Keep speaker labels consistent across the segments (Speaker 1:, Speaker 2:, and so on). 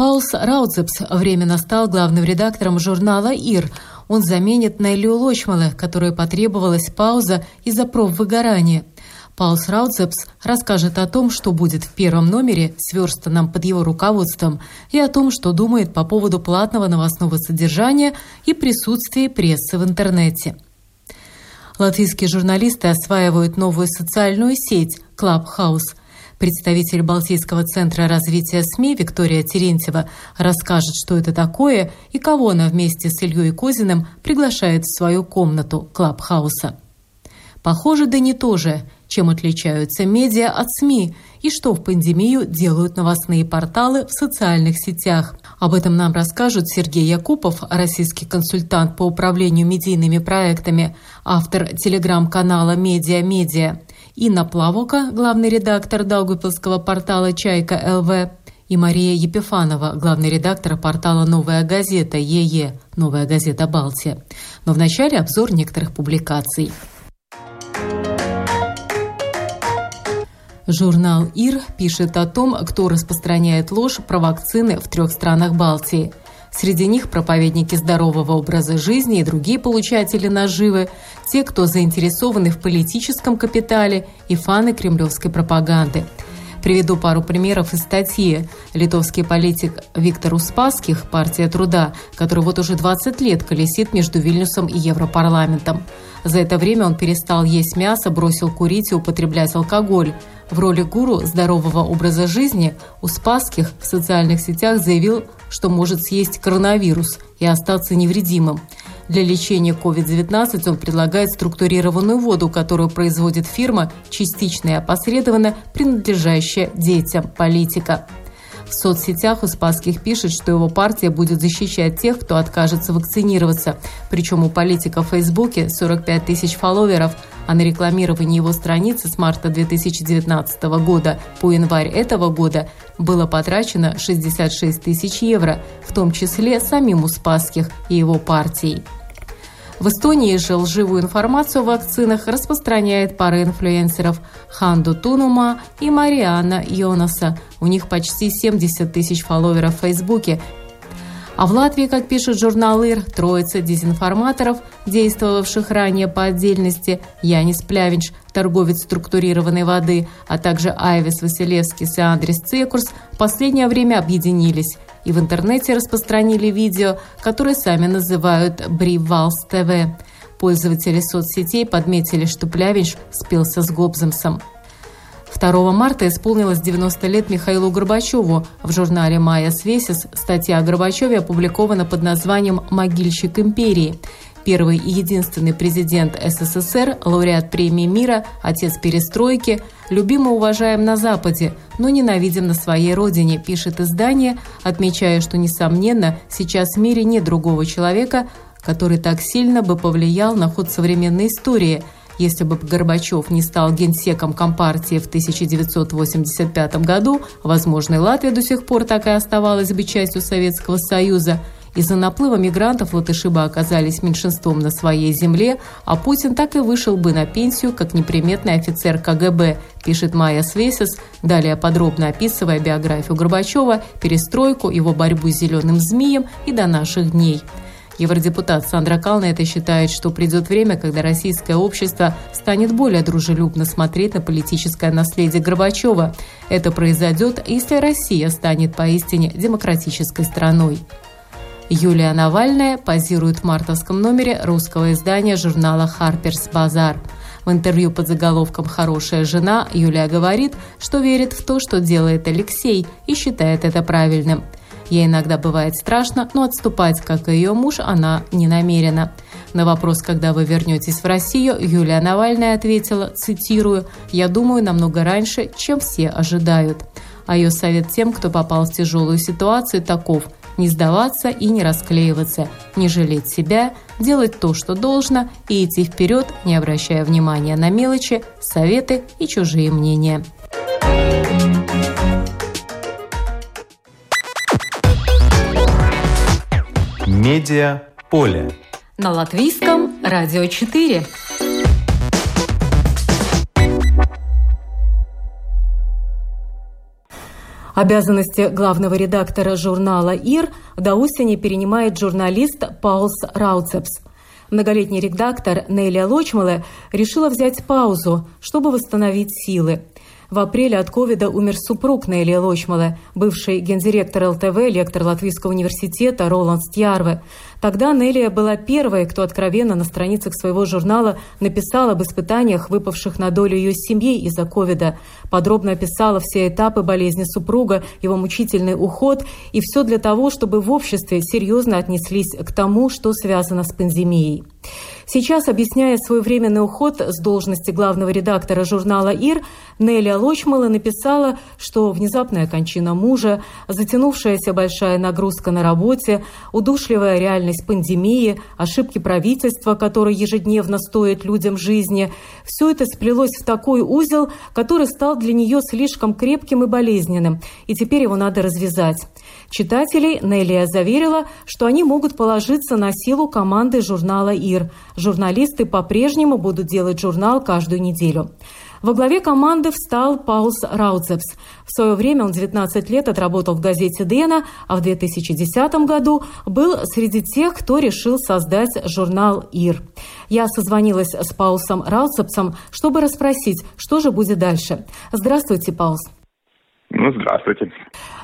Speaker 1: Паулс Раудзепс временно стал главным редактором журнала «Ир». Он заменит Неллию Лочмала, которой потребовалась пауза из-за профвыгорания. Паулс Раудзепс расскажет о том, что будет в первом номере, сверстанном под его руководством, и о том, что думает по поводу платного новостного содержания и присутствия прессы в интернете. Латвийские журналисты осваивают новую социальную сеть Clubhouse. Представитель Балтийского центра развития СМИ Виктория Терентьева расскажет, что это такое и кого она вместе с Ильей Козиным приглашает в свою комнату Клабхауса. Похоже, да не то же, чем отличаются медиа от СМИ и что в пандемию делают новостные порталы в социальных сетях. Об этом нам расскажут Сергей Якупов, российский консультант по управлению медийными проектами, автор телеграм-канала «Медиа Медиа», Инна Плавока, главный редактор Даугупилского портала «Чайка ЛВ», и Мария Епифанова, главный редактор портала «Новая газета» ЕЕ, «Новая газета Балтия». Но вначале обзор некоторых публикаций. Журнал «Ир» пишет о том, кто распространяет ложь про вакцины в трех странах Балтии. Среди них проповедники здорового образа жизни и другие получатели наживы, те, кто заинтересованы в политическом капитале и фаны кремлевской пропаганды. Приведу пару примеров из статьи. Литовский политик Виктор Успасских, партия труда, который вот уже 20 лет колесит между Вильнюсом и Европарламентом. За это время он перестал есть мясо, бросил курить и употреблять алкоголь. В роли гуру здорового образа жизни Успасских в социальных сетях заявил, что может съесть коронавирус и остаться невредимым. Для лечения COVID-19 он предлагает структурированную воду, которую производит фирма, частично и опосредованно принадлежащая детям политика. В соцсетях Успасских пишет, что его партия будет защищать тех, кто откажется вакцинироваться. Причем у политика в Фейсбуке 45 тысяч фолловеров, а на рекламирование его страницы с марта 2019 года по январь этого года было потрачено 66 тысяч евро, в том числе самим Успасских и его партией. В Эстонии же лживую информацию о вакцинах распространяет пара инфлюенсеров Ханду Тунума и Мариана Йонаса. У них почти 70 тысяч фолловеров в Фейсбуке. А в Латвии, как пишет журнал ИР, троица дезинформаторов, действовавших ранее по отдельности, Янис Плявинч, торговец структурированной воды, а также Айвис Василевскис и Андрес Цекурс, в последнее время объединились – и в интернете распространили видео, которое сами называют «Бривалс ТВ». Пользователи соцсетей подметили, что Плявинч спелся с Гобземсом. 2 марта исполнилось 90 лет Михаилу Горбачеву. В журнале «Майя Свесис» статья о Горбачеве опубликована под названием «Могильщик империи». Первый и единственный президент СССР, лауреат премии мира, отец перестройки, любимо уважаем на Западе, но ненавидим на своей родине, пишет издание, отмечая, что, несомненно, сейчас в мире нет другого человека, который так сильно бы повлиял на ход современной истории – если бы Горбачев не стал генсеком Компартии в 1985 году, возможно, и Латвия до сих пор так и оставалась бы частью Советского Союза – из-за наплыва мигрантов латыши бы оказались меньшинством на своей земле, а Путин так и вышел бы на пенсию как неприметный офицер КГБ, пишет Майя Свесис, далее подробно описывая биографию Горбачева, перестройку, его борьбу с зеленым змеем и до наших дней. Евродепутат Сандра Калнета считает, что придет время, когда российское общество станет более дружелюбно смотреть на политическое наследие Горбачева. Это произойдет, если Россия станет поистине демократической страной. Юлия Навальная позирует в мартовском номере русского издания журнала «Харперс Базар». В интервью под заголовком «Хорошая жена» Юлия говорит, что верит в то, что делает Алексей, и считает это правильным. Ей иногда бывает страшно, но отступать, как и ее муж, она не намерена. На вопрос, когда вы вернетесь в Россию, Юлия Навальная ответила, цитирую, «Я думаю намного раньше, чем все ожидают». А ее совет тем, кто попал в тяжелую ситуацию, таков – не сдаваться и не расклеиваться, не жалеть себя, делать то, что должно, и идти вперед, не обращая внимания на мелочи, советы и чужие мнения.
Speaker 2: Медиа поле.
Speaker 1: На латвийском радио 4. Обязанности главного редактора журнала «Ир» до осени перенимает журналист Паулс Рауцепс. Многолетний редактор Нелия Лочмале решила взять паузу, чтобы восстановить силы. В апреле от ковида умер супруг Нелли Лочмала, бывший гендиректор ЛТВ, лектор Латвийского университета Роланд Стьярве. Тогда Нелия была первой, кто откровенно на страницах своего журнала написал об испытаниях, выпавших на долю ее семьи из-за ковида. Подробно описала все этапы болезни супруга, его мучительный уход и все для того, чтобы в обществе серьезно отнеслись к тому, что связано с пандемией. Сейчас, объясняя свой временный уход с должности главного редактора журнала «Ир», Нелли Лочмала написала, что внезапная кончина мужа, затянувшаяся большая нагрузка на работе, удушливая реальность пандемии, ошибки правительства, которые ежедневно стоят людям жизни – все это сплелось в такой узел, который стал для нее слишком крепким и болезненным, и теперь его надо развязать. Читателей Неллия заверила, что они могут положиться на силу команды журнала «Ир». Журналисты по-прежнему будут делать журнал каждую неделю. Во главе команды встал Паулс Раудзепс. В свое время он 19 лет отработал в газете «Дена», а в 2010 году был среди тех, кто решил создать журнал «Ир». Я созвонилась с Паулсом Раудзепсом, чтобы расспросить, что же будет дальше. Здравствуйте, Паулс.
Speaker 3: Ну, здравствуйте.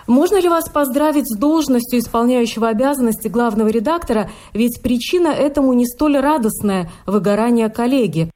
Speaker 1: Можно ли вас поздравить с должностью исполняющего обязанности главного редактора, ведь причина этому не столь радостная – выгорание коллеги.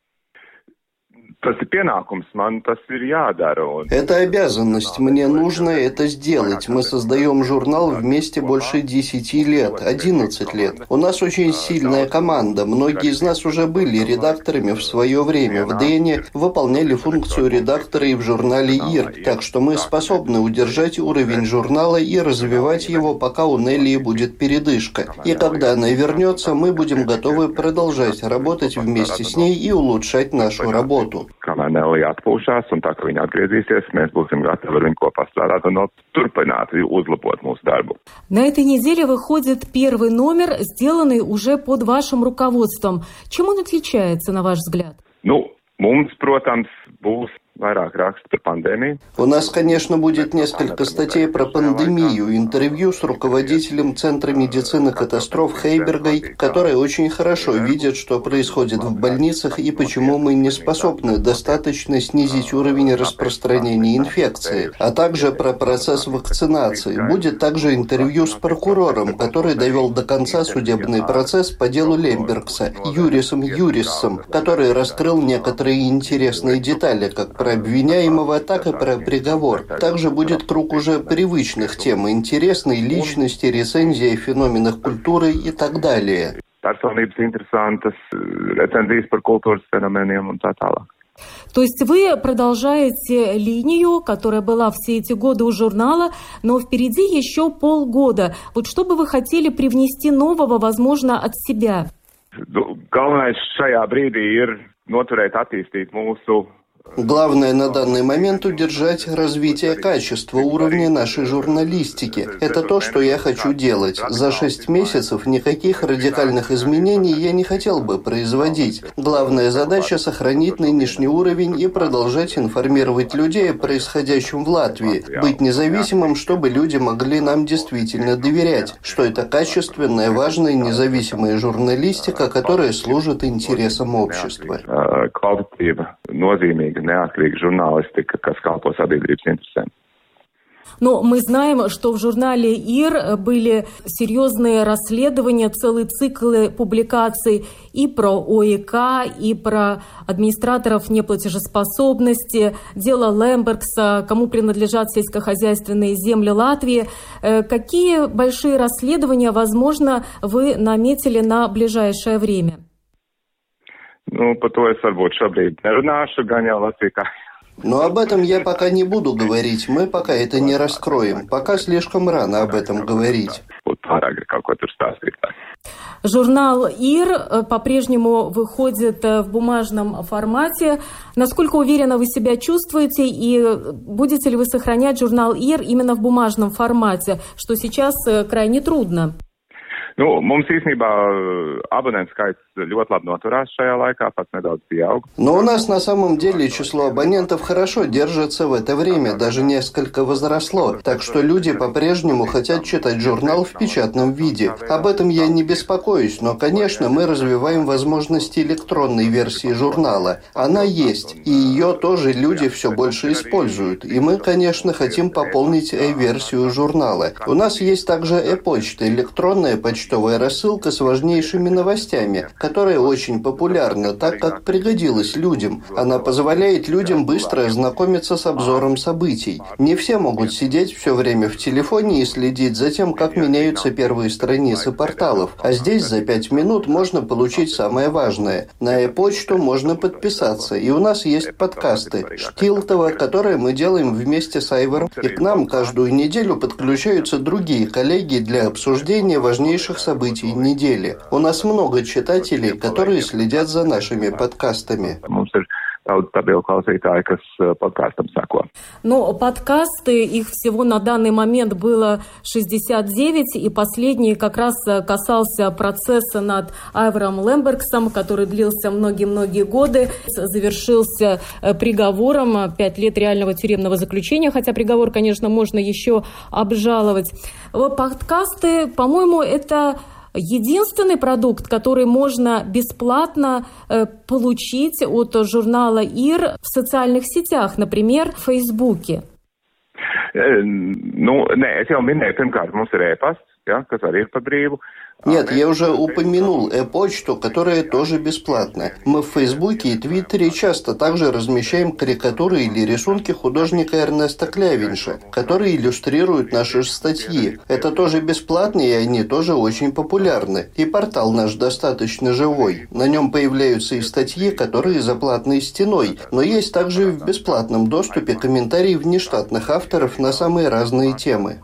Speaker 4: Это обязанность, мне нужно это сделать. Мы создаем журнал вместе больше 10 лет, 11 лет. У нас очень сильная команда. Многие из нас уже были редакторами в свое время. В Дэне выполняли функцию редактора и в журнале ИР. Так что мы способны удержать уровень журнала и развивать его, пока у Нелли будет передышка. И когда она вернется, мы будем готовы продолжать работать вместе с ней и улучшать нашу работу
Speaker 3: kamēr Nelija atpūšās, un tā kā viņa atgriezīsies, mēs būsim gatavi ar viņu kopā strādāt un turpināt uzlabot mūsu darbu.
Speaker 1: На этой неделе выходит первый номер, сделанный уже под вашим руководством. Чем он отличается, на ваш взгляд?
Speaker 3: Nu, mums, protams, būs
Speaker 4: у нас, конечно, будет несколько статей про пандемию, интервью с руководителем Центра медицины катастроф Хейбергой, который очень хорошо видит, что происходит в больницах и почему мы не способны достаточно снизить уровень распространения инфекции, а также про процесс вакцинации. Будет также интервью с прокурором, который довел до конца судебный процесс по делу Лембергса, Юрисом Юриссом, который раскрыл некоторые интересные детали, как про обвиняемого, так и про приговор. Также будет круг уже привычных тем, интересной личности, рецензии о феноменах культуры и так далее.
Speaker 3: Personības interesantas, recenzijas par kultūras fenomeniem un tā tālāk.
Speaker 1: То есть вы продолжаете линию, которая была все эти годы у журнала, но впереди еще полгода. Вот что бы вы хотели привнести нового, возможно, от себя?
Speaker 3: Galvenais šajā brīdī ir noturēt, attīstīt mūsu
Speaker 4: Главное на данный момент удержать развитие качества уровня нашей журналистики. Это то, что я хочу делать. За шесть месяцев никаких радикальных изменений я не хотел бы производить. Главная задача – сохранить нынешний уровень и продолжать информировать людей о происходящем в Латвии, быть независимым, чтобы люди могли нам действительно доверять, что это качественная, важная, независимая журналистика, которая служит интересам общества
Speaker 3: nozīmīga, neatkarīga žurnālistika, kas kalpo sabiedrības interesēm.
Speaker 1: Но мы знаем, что в журнале ИР были серьезные расследования, целые циклы публикаций и про ОИК, и про администраторов неплатежеспособности, дело Лембергса, кому принадлежат сельскохозяйственные земли Латвии. Э, какие большие расследования, возможно, вы наметили на ближайшее время?
Speaker 3: Nu, par to es varbūt šobrīd nerunāšu, gan jau Latvijā.
Speaker 4: Но об этом я пока не буду говорить, мы пока это не раскроем, пока слишком рано об этом говорить.
Speaker 3: kaut ko tur stāstīt.
Speaker 1: Журнал «Ир» э, по-прежнему выходит э, в бумажном формате. Насколько уверенно вы себя чувствуете и будете ли вы сохранять журнал «Ир» именно в бумажном формате, что сейчас э, крайне трудно?
Speaker 3: Nu, mums īstenībā абонент skaits ļoti labi noturās šajā laikā, pats nedaudz pieaug.
Speaker 4: Но у нас на самом деле число абонентов хорошо держится в это время, даже несколько возросло. Так что люди по-прежнему хотят читать журнал в печатном виде. Об этом я не беспокоюсь, но, конечно, мы развиваем возможности электронной версии журнала. Она есть, и ее тоже люди все больше используют. И мы, конечно, хотим пополнить e-версию журнала. У нас есть также e-почта, электронная почтовая рассылка с важнейшими новостями, которая очень популярна, так как пригодилась людям. Она позволяет людям быстро ознакомиться с обзором событий. Не все могут сидеть все время в телефоне и следить за тем, как меняются первые страницы порталов. А здесь за пять минут можно получить самое важное. На e-почту можно подписаться. И у нас есть подкасты Штилтова, которые мы делаем вместе с Айвором. И к нам каждую неделю подключаются другие коллеги для обсуждения важнейших событий недели. У нас много читателей слушателей, которые следят за нашими подкастами.
Speaker 3: подкастам сако.
Speaker 1: Ну, подкасты, их всего на данный момент было 69, и последний как раз касался процесса над Айвором Лембергсом, который длился многие-многие годы, завершился э, приговором 5 лет реального тюремного заключения, хотя приговор, конечно, можно еще обжаловать. Подкасты, по-моему, это единственный продукт, который можно бесплатно э, получить от журнала ИР в социальных сетях, например, в Фейсбуке.
Speaker 3: Nu, nē, es jau minēju, pirmkārt, mums ir e-pasts, ja, kas arī ir par brīvu.
Speaker 4: Нет, я уже упомянул e-почту, которая тоже бесплатная. Мы в Фейсбуке и Твиттере часто также размещаем карикатуры или рисунки художника Эрнеста Клявинша, которые иллюстрируют наши статьи. Это тоже бесплатно, и они тоже очень популярны. И портал наш достаточно живой. На нем появляются и статьи, которые за платной стеной, но есть также в бесплатном доступе комментарии внештатных авторов на самые разные темы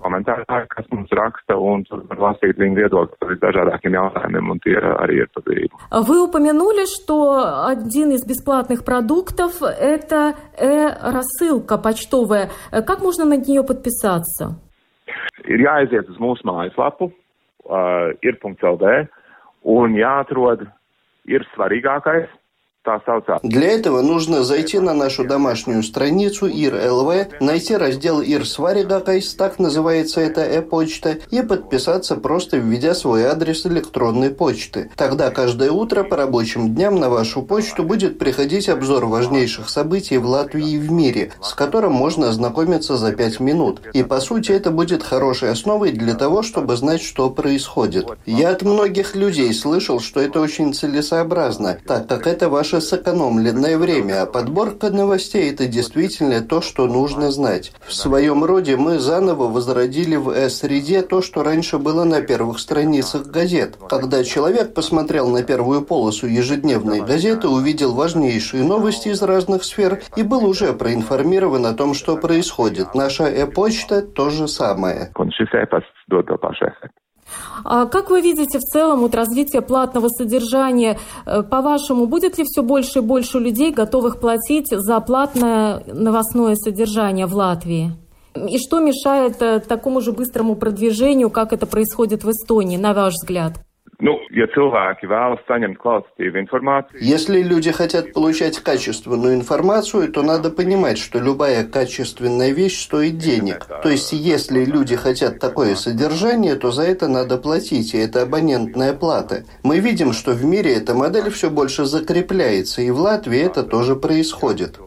Speaker 3: dažādākiem jautājumiem, un tie arī ir padarīti.
Speaker 1: Вы упомянули, что один из бесплатных продуктов – это э-рассылка почтовая. Как можно на нее подписаться?
Speaker 3: Ir jāaiziet uz mūsu mājaslapu, uh, ir.lv, un jāatrod ir svarīgākais –
Speaker 4: Для этого нужно зайти на нашу домашнюю страницу ИР-ЛВ, найти раздел ИР Сваригакайс, так называется эта e-почта, и подписаться просто введя свой адрес электронной почты. Тогда каждое утро по рабочим дням на вашу почту будет приходить обзор важнейших событий в Латвии и в мире, с которым можно ознакомиться за 5 минут. И по сути это будет хорошей основой для того, чтобы знать, что происходит. Я от многих людей слышал, что это очень целесообразно, так как это ваша наше сэкономленное время, а подборка новостей – это действительно то, что нужно знать. В своем роде мы заново возродили в С-среде то, что раньше было на первых страницах газет. Когда человек посмотрел на первую полосу ежедневной газеты, увидел важнейшие новости из разных сфер и был уже проинформирован о том, что происходит. Наша э-почта – то же самое.
Speaker 1: А как вы видите в целом вот развитие платного содержания? Э, по-вашему, будет ли все больше и больше людей готовых платить за платное новостное содержание в Латвии? И что мешает э, такому же быстрому продвижению, как это происходит в Эстонии, на ваш взгляд?
Speaker 3: Nu, ja cilvēki vēlas saņemt kvalitatīvu информацию.
Speaker 4: Если люди хотят получать качественную информацию, то надо понимать, что любая качественная вещь стоит денег. То есть, если люди хотят такое содержание, то за это надо платить, и это абонентная плата. Мы видим, что в мире эта модель все больше закрепляется, и в Латвии это тоже происходит.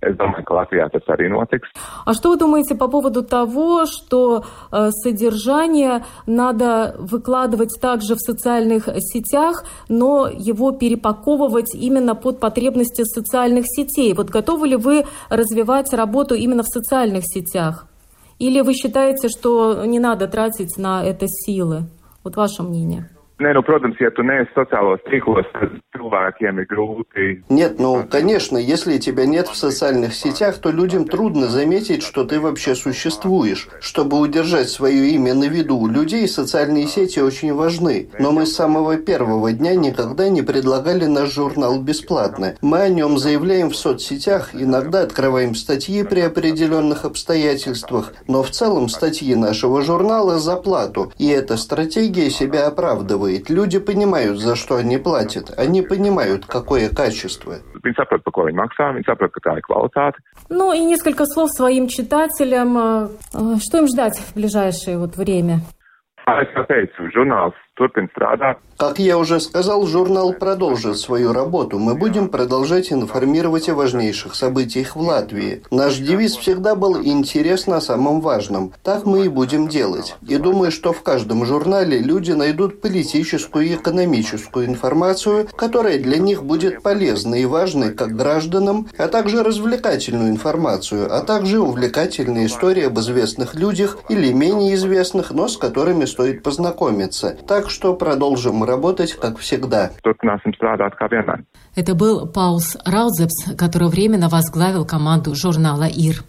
Speaker 1: А что вы думаете по поводу того, что э, содержание надо выкладывать также в социальных сетях, но его перепаковывать именно под потребности социальных сетей. Вот готовы ли вы развивать работу именно в социальных сетях? Или вы считаете, что не надо тратить на это силы? Вот ваше мнение.
Speaker 3: Nē, nu, protams, ja tu neesi sociālos tīklos, tad cilvēkiem ir grūti.
Speaker 4: Нет, ну, конечно, если тебя нет в социальных сетях, то людям трудно заметить, что ты вообще существуешь. Чтобы удержать свое имя на виду у людей, социальные сети очень важны. Но мы с самого первого дня никогда не предлагали наш журнал бесплатно. Мы о нем заявляем в соцсетях, иногда открываем статьи при определенных обстоятельствах, но в целом статьи нашего журнала за плату, и эта стратегия себя оправдывает оценивает. Люди понимают, за что они платят. Они понимают, какое качество.
Speaker 1: Ну и несколько слов своим читателям. Э, э, что им ждать в ближайшее вот время?
Speaker 4: Как я уже сказал, журнал продолжит свою работу. Мы будем продолжать информировать о важнейших событиях в Латвии. Наш девиз всегда был «Интересно о самом важном». Так мы и будем делать. И думаю, что в каждом журнале люди найдут политическую и экономическую информацию, которая для них будет полезной и важной как гражданам, а также развлекательную информацию, а также увлекательные истории об известных людях или менее известных, но с которыми стоит познакомиться. Так что продолжим работать, как всегда.
Speaker 1: Это был Паус Раузепс, который временно возглавил команду журнала «Ир».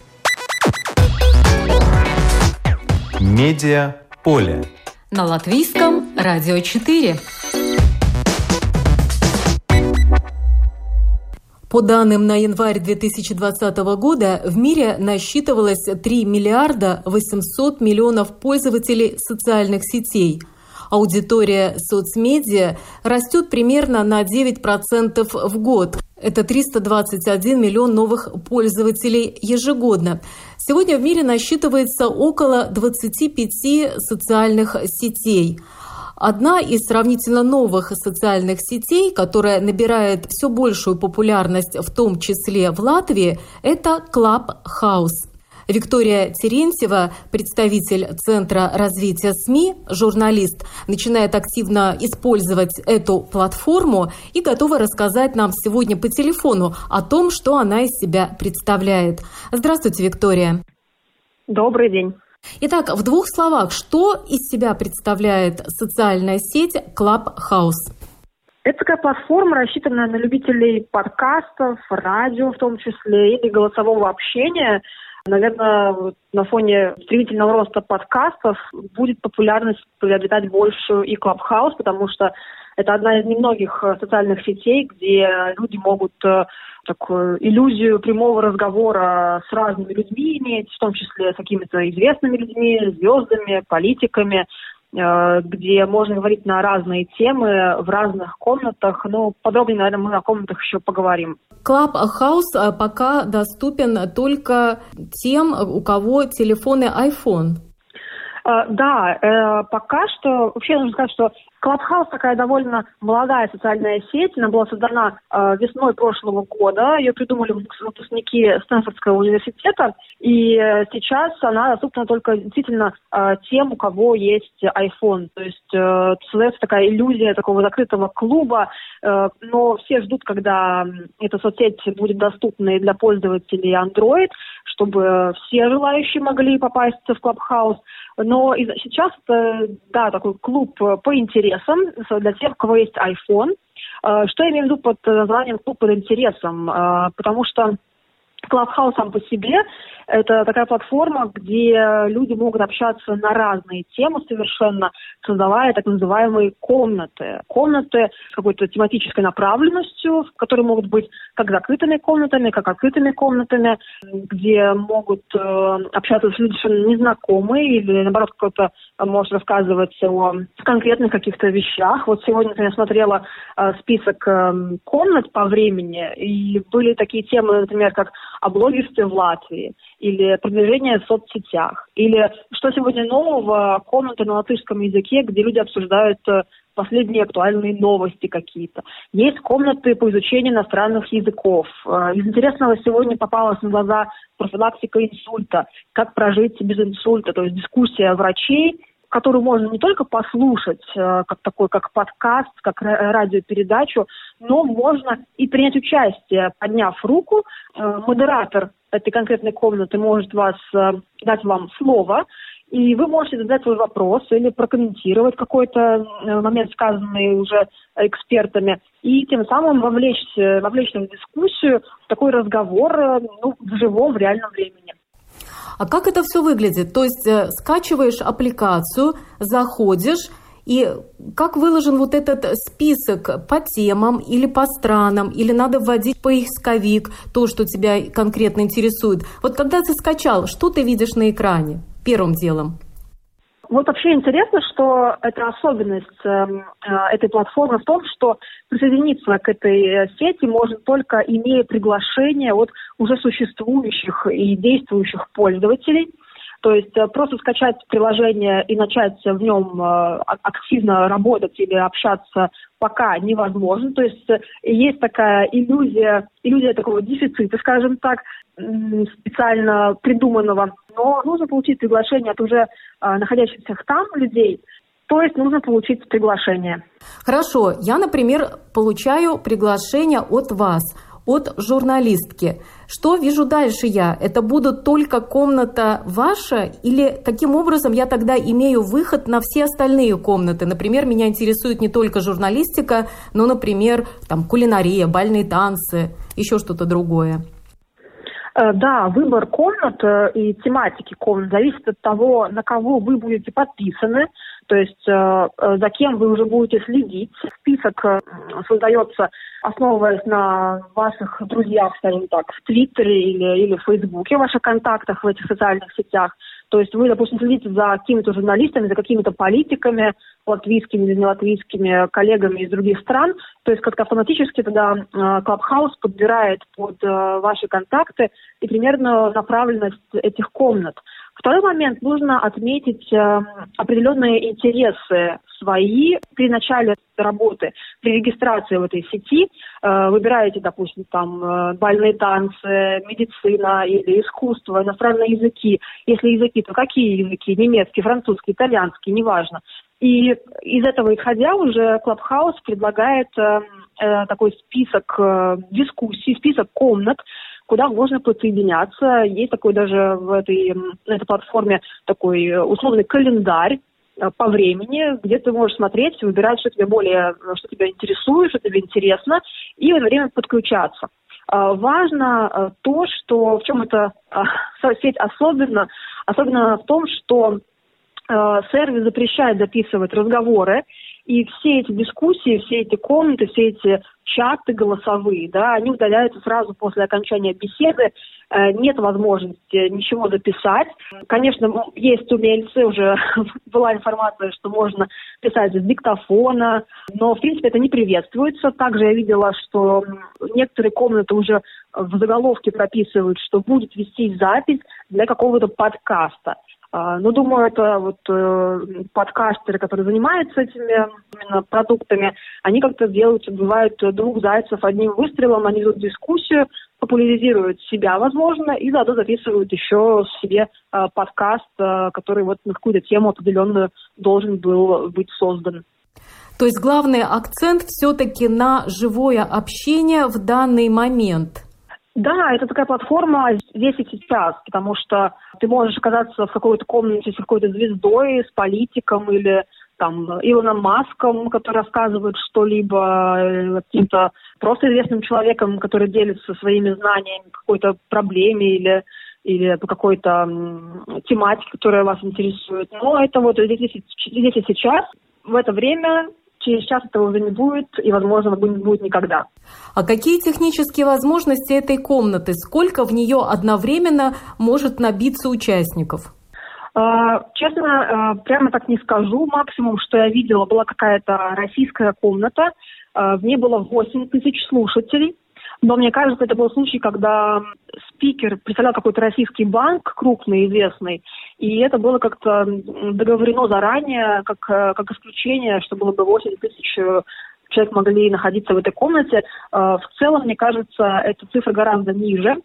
Speaker 2: Медиа поле.
Speaker 1: На латвийском радио 4. По данным на январь 2020 года, в мире насчитывалось 3 миллиарда 800 миллионов пользователей социальных сетей – аудитория соцмедиа растет примерно на 9% в год. Это 321 миллион новых пользователей ежегодно. Сегодня в мире насчитывается около 25 социальных сетей. Одна из сравнительно новых социальных сетей, которая набирает все большую популярность, в том числе в Латвии, это Clubhouse. Виктория Терентьева, представитель Центра развития СМИ, журналист, начинает активно использовать эту платформу и готова рассказать нам сегодня по телефону о том, что она из себя представляет. Здравствуйте, Виктория.
Speaker 5: Добрый день.
Speaker 1: Итак, в двух словах, что из себя представляет социальная сеть Clubhouse?
Speaker 5: Это такая платформа, рассчитанная на любителей подкастов, радио в том числе, или голосового общения – Наверное, на фоне стремительного роста подкастов будет популярность приобретать большую и Clubhouse, потому что это одна из немногих э, социальных сетей, где люди могут э, такую иллюзию прямого разговора с разными людьми иметь, в том числе с какими-то известными людьми, звездами, политиками. Э, где можно говорить на разные темы в разных комнатах. Ну, подробнее, наверное, мы о комнатах еще поговорим.
Speaker 1: Clubhouse э, пока доступен только тем, у кого телефоны iPhone.
Speaker 5: Э, да, пока что, вообще нужно сказать, что Клабхаус такая довольно молодая социальная сеть. Она была создана э, весной прошлого года. Ее придумали выпускники Стэнфордского университета. И э, сейчас она доступна только действительно э, тем, у кого есть iPhone. То есть э, создается такая иллюзия такого закрытого клуба. Э, но все ждут, когда эта соцсеть будет доступна и для пользователей Android, чтобы все желающие могли попасть в Клабхаус. Но сейчас это, да, такой клуб по интересам интересам для тех, у кого есть iPhone. Э, что я имею в виду под названием клуб под интересом? Э, потому что Clubhouse сам по себе – это такая платформа, где люди могут общаться на разные темы совершенно, создавая так называемые комнаты. Комнаты с какой-то тематической направленностью, которые могут быть как закрытыми комнатами, как открытыми комнатами, где могут э, общаться с людьми совершенно незнакомые или, наоборот, кто-то может рассказывать о конкретных каких-то вещах. Вот сегодня я смотрела э, список э, комнат по времени, и были такие темы, например, как о блогерстве в Латвии, или продвижение в соцсетях, или что сегодня нового, комнаты на латышском языке, где люди обсуждают э, последние актуальные новости какие-то. Есть комнаты по изучению иностранных языков. Э, из интересного сегодня попалась на глаза профилактика инсульта, как прожить без инсульта, то есть дискуссия врачей которую можно не только послушать, э, как такой, как подкаст, как радиопередачу, но можно и принять участие, подняв руку. Э, модератор этой конкретной комнаты может вас э, дать вам слово, и вы можете задать свой вопрос или прокомментировать какой-то момент, сказанный уже экспертами, и тем самым вовлечь, вовлечь в дискуссию, такой разговор ну, в живом, в реальном времени.
Speaker 1: А как это все выглядит? То есть э, скачиваешь аппликацию, заходишь, и как выложен вот этот список по темам или по странам, или надо вводить поисковик, то, что тебя конкретно интересует. Вот когда ты скачал, что ты видишь на экране первым делом?
Speaker 5: Вот вообще интересно, что это особенность эм, э, этой платформы в том, что присоединиться к этой э, сети может только имея приглашение от уже существующих и действующих пользователей. То есть э, просто скачать приложение и начать в нем э, активно работать или общаться пока невозможно. То есть есть такая иллюзия, иллюзия такого дефицита, скажем так, специально придуманного. Но нужно получить приглашение от уже находящихся там людей, то есть нужно получить приглашение.
Speaker 1: Хорошо, я, например, получаю приглашение от вас, от журналистки. Что вижу дальше я? Это будут только комната ваша или каким образом я тогда имею выход на все остальные комнаты? Например, меня интересует не только журналистика, но, например, там кулинария, бальные танцы, еще что-то другое.
Speaker 5: Э, да, выбор комнат э, и тематики комнат зависит от того, на кого вы будете подписаны, то есть э, за кем вы уже будете следить. Список создается, основываясь на ваших друзьях, скажем так, в Твиттере или, или в Фейсбуке, ваших контактах в этих социальных сетях. То есть вы, допустим, следите за какими-то журналистами, за какими-то политиками, латвийскими или нелатвийскими коллегами из других стран. То есть как-то автоматически тогда Клабхаус подбирает под э, ваши контакты и примерно направленность этих комнат. Второй момент, нужно отметить э, определенные интересы свои при начале работы, при регистрации в этой сети. Э, выбираете, допустим, там э, бальные танцы, медицина или искусство, иностранные языки. Если языки, то какие языки? Немецкий, французский, итальянский, неважно. И из этого исходя уже Clubhouse предлагает э, э, такой список э, дискуссий, список комнат, куда можно подсоединяться. Есть такой даже в этой, на этой платформе такой э, условный календарь э, по времени, где ты можешь смотреть, выбирать, что тебе более, что тебя интересует, что тебе интересно, и в это время подключаться. Э, важно то, что в чем эта сеть особенно, особенно в том, что сервис запрещает записывать разговоры, и все эти дискуссии, все эти комнаты, все эти чаты голосовые, да, они удаляются сразу после окончания беседы, э, нет возможности ничего записать. Конечно, есть умельцы, уже была информация, что можно писать с диктофона, но, в принципе, это не приветствуется. Также я видела, что некоторые комнаты уже в заголовке прописывают, что будет вести запись для какого-то подкаста. А, ну, думаю, это вот э, подкастеры, которые занимаются этими именно продуктами, они как-то делают, бывают двух зайцев одним выстрелом, они ведут дискуссию, популяризируют себя, возможно, и заодно записывают еще себе э, подкаст, э, который вот на какую-то тему определенную должен был быть создан.
Speaker 1: То есть главный акцент все-таки на живое общение в данный момент –
Speaker 5: да, это такая платформа здесь и сейчас, потому что ты можешь оказаться в какой-то комнате с какой-то звездой, с политиком или там Илоном Маском, который рассказывает что-либо, э, каким-то просто известным человеком, который делится своими знаниями какой-то проблеме или или по какой-то тематике, которая вас интересует. Но это вот здесь, здесь и сейчас, в это время Через час этого уже не будет, и, возможно, не будет никогда.
Speaker 1: А какие технические возможности этой комнаты? Сколько в нее одновременно может набиться участников?
Speaker 5: А, честно, а, прямо так не скажу. Максимум, что я видела, была какая-то российская комната. А, в ней было 8 тысяч слушателей. Но мне кажется, это был случай, когда спикер представлял какой-то российский банк, крупный, известный, и это было как-то договорено заранее, как, э, как исключение, что было бы 8 тысяч э, человек могли находиться в этой комнате. Э, в целом, мне кажется, эта цифра гораздо ниже.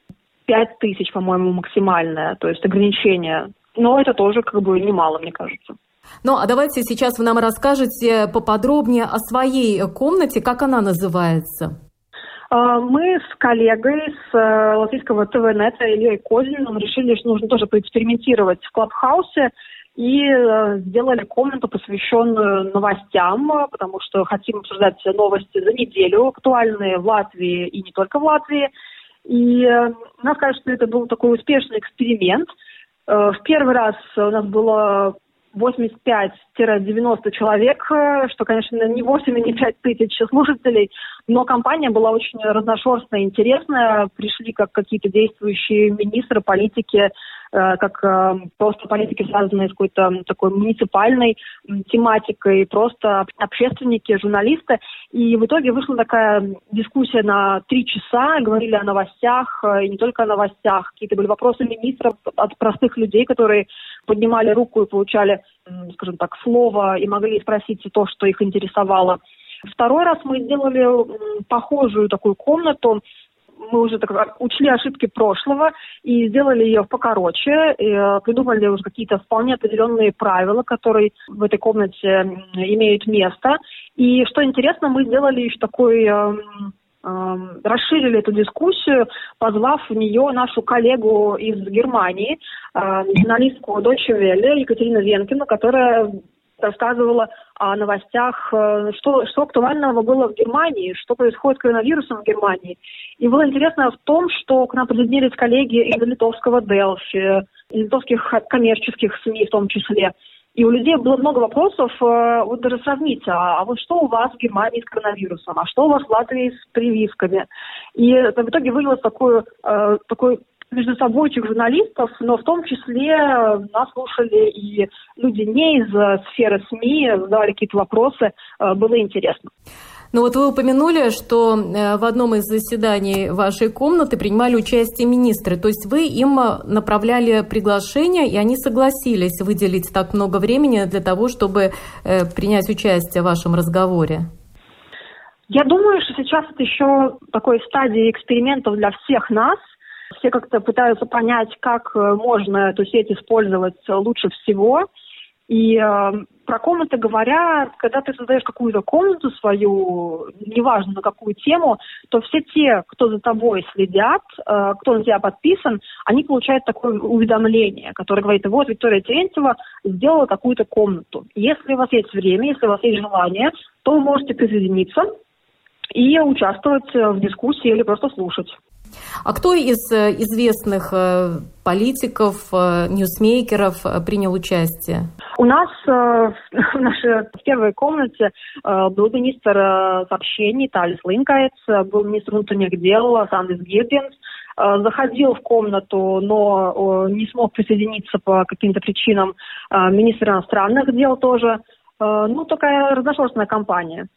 Speaker 5: 5 тысяч, по-моему, максимальная, то есть ограничение. Но это тоже как бы немало, мне кажется.
Speaker 1: Ну, а давайте сейчас вы нам расскажете поподробнее о своей комнате, как она называется.
Speaker 5: А, мы с коллегой с э, латвийского ТВ-нета Ильей Козиным решили, что нужно тоже поэкспериментировать в Клабхаусе и э, сделали комнату, посвященную новостям, потому что хотим обсуждать новости за неделю, актуальные в Латвии и не только в Латвии. И э, надо сказать, что это был такой успешный эксперимент. В первый раз у нас было 85-90 человек, что, конечно, не 8 и не 5 тысяч слушателей, но компания была очень разношерстная, интересная. Пришли как какие-то действующие министры, политики, Э, как э, просто политики, связанные с какой-то такой муниципальной тематикой, просто общественники, журналисты. И в итоге вышла такая дискуссия на три часа, говорили о новостях, э, и не только о новостях. Какие-то были вопросы министров от простых людей, которые поднимали руку и получали, скажем так, слово и могли спросить то, что их интересовало. Второй раз мы сделали похожую такую комнату, мы уже так учли ошибки прошлого и сделали ее покороче, и, э, придумали уже какие-то вполне определенные правила, которые в этой комнате имеют место. И что интересно, мы сделали еще такой эм, эм, расширили эту дискуссию, позвав в нее нашу коллегу из Германии, э, журналистку Deutsche Welle Екатерину Венкину, которая рассказывала о новостях, э, что, что актуального было в Германии, что происходит с коронавирусом в Германии. И было интересно в том, что к нам присоединились коллеги из литовского Делфи, из литовских коммерческих СМИ в том числе. И у людей было много вопросов, э, вот даже сравнить, а, а вот что у вас в Германии с коронавирусом, а что у вас в Латвии с прививками. И в итоге вылилось такое, э, такой между собой этих журналистов, но в том числе нас слушали и люди не из э, сферы СМИ, задавали какие-то вопросы, э, было интересно.
Speaker 1: Ну вот вы упомянули, что э, в одном из заседаний вашей комнаты принимали участие министры, то есть вы им направляли приглашение, и они согласились выделить так много времени для того, чтобы принять участие в вашем разговоре?
Speaker 5: Я думаю, что сейчас это еще такой стадии экспериментов для всех нас – все как-то пытаются понять, как э, можно эту сеть использовать лучше всего. И э, про комнаты говоря, когда ты создаешь какую-то комнату свою, неважно на какую тему, то все те, кто за тобой следят, э, кто на тебя подписан, они получают такое уведомление, которое говорит, вот Виктория Терентьева сделала какую-то комнату. Если у вас есть время, если у вас есть желание, то вы можете присоединиться и участвовать в дискуссии или просто слушать.
Speaker 1: А кто из э, известных э, политиков, э, ньюсмейкеров принял участие?
Speaker 5: У нас в нашей первой комнате был министр сообщений Талис Линкайц, был министр внутренних дел Сандис Гирдинс, заходил в комнату, но не смог присоединиться по каким-то причинам. Министр иностранных дел тоже. Ну, такая разношерстная компания.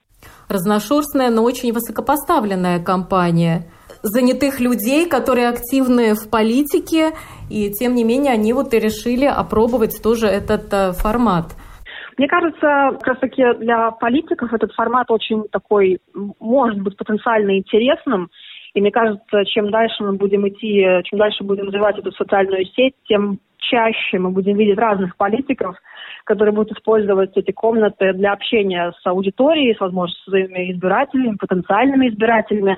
Speaker 1: Разношерстная, но очень высокопоставленная компания занятых людей, которые активны в политике, и тем не менее они вот и решили опробовать тоже этот э, формат.
Speaker 5: Мне кажется, как раз таки для политиков этот формат очень такой, может быть, потенциально интересным. И мне кажется, чем дальше мы будем идти, чем дальше будем развивать эту социальную сеть, тем чаще мы будем видеть разных политиков, которые будут использовать эти комнаты для общения с аудиторией, с, возможно, своими избирателями, потенциальными избирателями.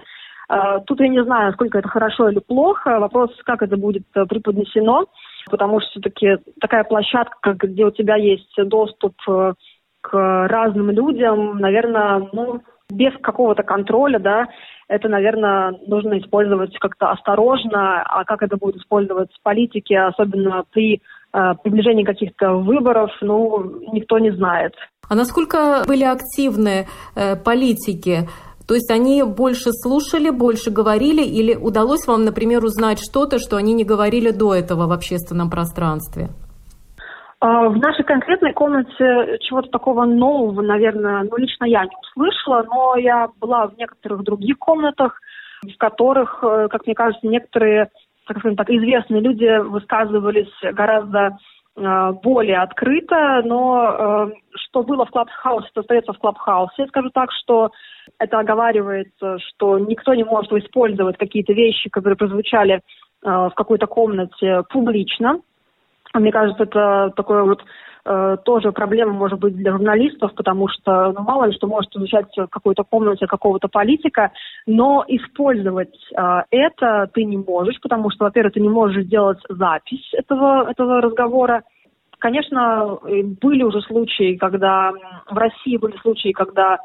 Speaker 5: А, тут я не знаю, насколько это хорошо или плохо. Вопрос, как это будет э, преподнесено, потому что все-таки такая площадка, где у тебя есть доступ э, к разным людям, наверное, ну, без какого-то контроля, да, это, наверное, нужно использовать как-то осторожно, а как это будет использоваться в политике, особенно при э, приближении каких-то выборов, ну, никто не знает.
Speaker 1: А насколько были активны э, политики? То есть они больше слушали, больше говорили, или удалось вам, например, узнать что-то, что они не говорили до этого в общественном пространстве?
Speaker 5: А, в нашей конкретной комнате чего-то такого нового, наверное, ну, лично я не услышала, но я была в некоторых других комнатах, в которых, э, как мне кажется, некоторые, так скажем так, известные люди высказывались гораздо э, более открыто, но э, что было в Клабхаусе, то остается в Клабхаусе. Скажу так, что это оговаривается, что никто не может использовать какие-то вещи, которые прозвучали э, в какой-то комнате публично. Мне кажется, это такое вот э, тоже проблема может быть для журналистов, потому что ну, мало ли что может звучать в какой-то комнате какого-то политика, но использовать э, это ты не можешь, потому что, во-первых, ты не можешь сделать запись этого, этого разговора, Конечно, были уже случаи, когда в России были случаи, когда